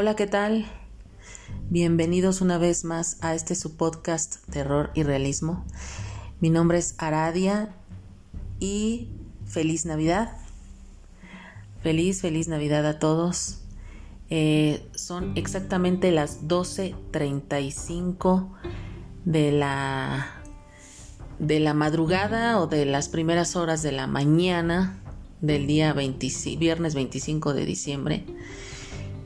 Hola, ¿qué tal? Bienvenidos una vez más a este su podcast Terror y Realismo. Mi nombre es Aradia y feliz Navidad. Feliz, feliz Navidad a todos. Eh, son exactamente las 12.35 de la de la madrugada o de las primeras horas de la mañana del día viernes 25 de diciembre.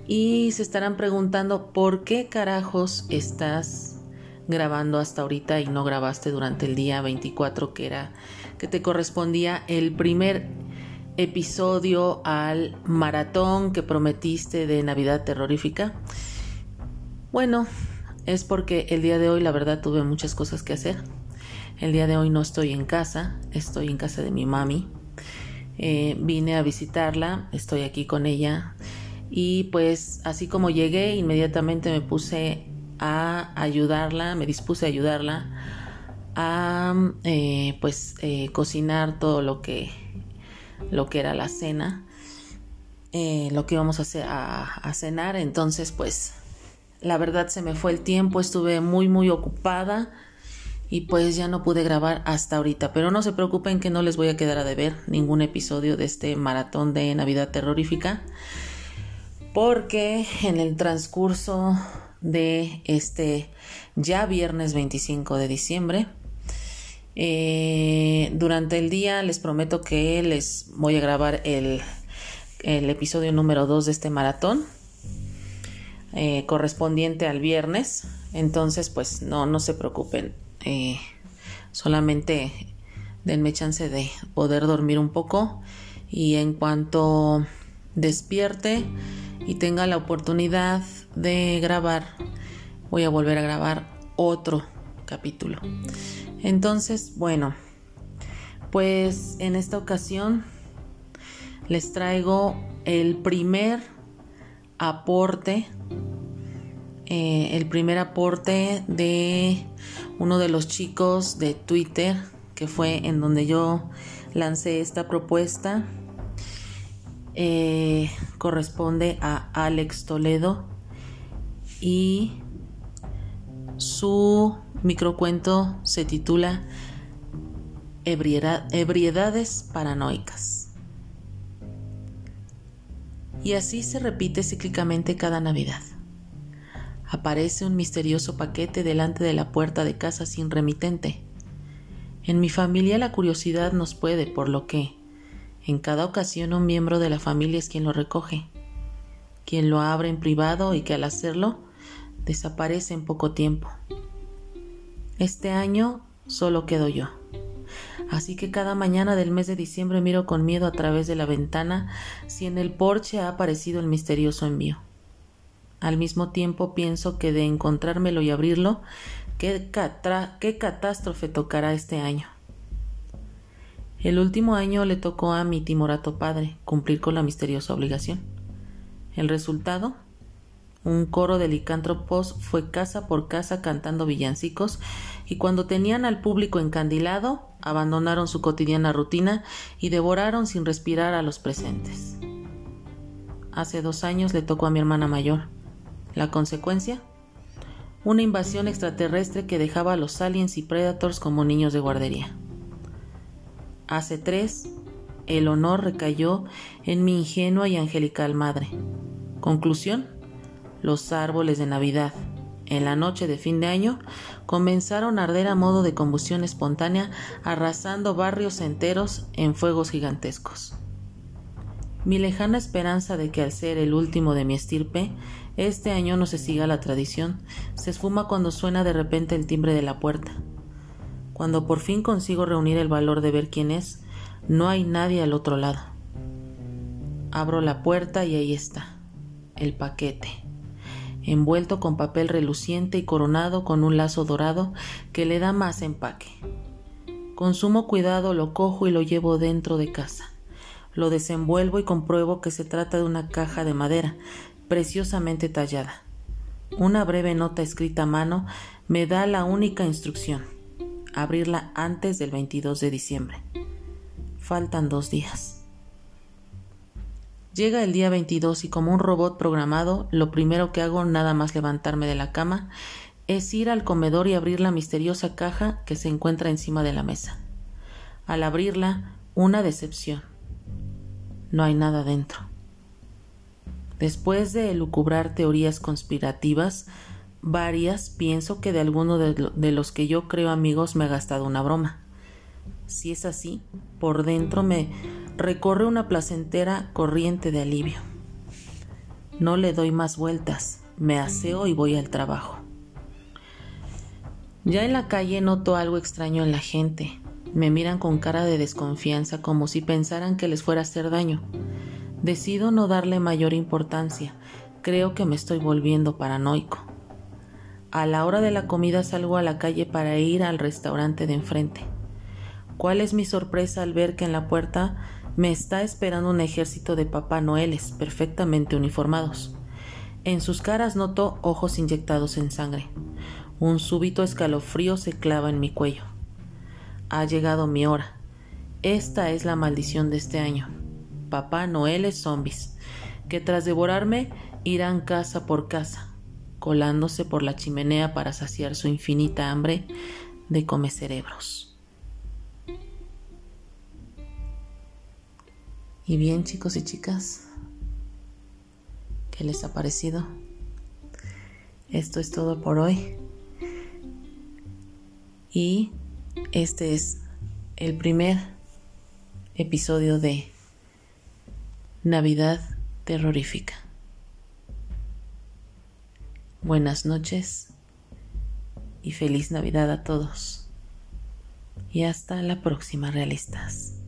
Y se estarán preguntando por qué carajos estás grabando hasta ahorita y no grabaste durante el día 24 que era que te correspondía el primer episodio al maratón que prometiste de Navidad terrorífica. Bueno, es porque el día de hoy la verdad tuve muchas cosas que hacer. El día de hoy no estoy en casa, estoy en casa de mi mami. Eh, vine a visitarla, estoy aquí con ella y pues así como llegué inmediatamente me puse a ayudarla, me dispuse a ayudarla a eh, pues eh, cocinar todo lo que lo que era la cena, lo que íbamos a, hacer, a cenar, entonces pues la verdad se me fue el tiempo, estuve muy muy ocupada y pues ya no pude grabar hasta ahorita. Pero no se preocupen que no les voy a quedar a deber ningún episodio de este maratón de Navidad terrorífica. Porque en el transcurso de este ya viernes 25 de diciembre, eh, durante el día les prometo que les voy a grabar el, episodio número 2 de este maratón. Eh, correspondiente al viernes entonces pues no no se preocupen eh, solamente denme chance de poder dormir un poco y en cuanto despierte y tenga la oportunidad de grabar, voy a volver a grabar otro capítulo. Entonces, bueno, pues en esta ocasión les traigo el primer aporte, eh, el primer aporte de uno de los chicos de Twitter, que fue en donde yo lancé esta propuesta, eh, corresponde a Alex Toledo y su microcuento se titula Ebriedades paranoicas. Y así se repite cíclicamente cada Navidad aparece un misterioso paquete delante de la puerta de casa sin remitente. En mi familia la curiosidad nos puede, por lo que, en cada ocasión un miembro de la familia es quien lo recoge, quien lo abre en privado y que al hacerlo desaparece en poco tiempo. Este año solo quedo yo. Así que cada mañana del mes de diciembre miro con miedo a través de la ventana si en el porche ha aparecido el misterioso envío. Al mismo tiempo pienso que de encontrármelo y abrirlo, qué, qué catástrofe tocará este año. El último año le tocó a mi timorato padre cumplir con la misteriosa obligación. El resultado, un coro de licántropos fue casa por casa cantando villancicos y cuando tenían al público encandilado, abandonaron su cotidiana rutina y devoraron sin respirar a los presentes. Hace dos años le tocó a mi hermana mayor. La consecuencia, una invasión extraterrestre que dejaba a los aliens y predators como niños de guardería. Hace tres, el honor recayó en mi ingenua y angelical madre. Conclusión, los árboles de Navidad, en la noche de fin de año, comenzaron a arder a modo de combustión espontánea, arrasando barrios enteros en fuegos gigantescos. Mi lejana esperanza de que al ser el último de mi estirpe, este año no se siga la tradición, se esfuma cuando suena de repente el timbre de la puerta. Cuando por fin consigo reunir el valor de ver quién es, no hay nadie al otro lado. Abro la puerta y ahí está, el paquete, envuelto con papel reluciente y coronado con un lazo dorado que le da más empaque. Con sumo cuidado lo cojo y lo llevo dentro de casa. Lo desenvuelvo y compruebo que se trata de una caja de madera, preciosamente tallada. Una breve nota escrita a mano me da la única instrucción, abrirla antes del 22 de diciembre. Faltan dos días. Llega el día 22 y como un robot programado, lo primero que hago nada más levantarme de la cama es ir al comedor y abrir la misteriosa caja que se encuentra encima de la mesa. Al abrirla, una decepción. No hay nada dentro. Después de elucubrar teorías conspirativas, varias, pienso que de alguno de, los que yo creo amigos me ha gastado una broma. Si es así, por dentro me recorre una placentera corriente de alivio. No le doy más vueltas, me aseo y voy al trabajo. Ya en la calle noto algo extraño en la gente. Me miran con cara de desconfianza como si pensaran que les fuera a hacer daño. Decido no darle mayor importancia. Creo que me estoy volviendo paranoico. A la hora de la comida salgo a la calle para ir al restaurante de enfrente. ¿Cuál es mi sorpresa al ver que en la puerta me está esperando un ejército de Papá Noeles perfectamente uniformados? En sus caras noto ojos inyectados en sangre. Un súbito escalofrío se clava en mi cuello ha llegado mi hora. Esta es la maldición de este año. Papá Noel es zombies, que tras devorarme irán casa por casa, colándose por la chimenea para saciar su infinita hambre de come cerebros. Y bien chicos y chicas, ¿qué les ha parecido? Esto es todo por hoy. Y este es el primer episodio de Navidad terrorífica. Buenas noches y feliz Navidad a todos. Y hasta la próxima, realistas.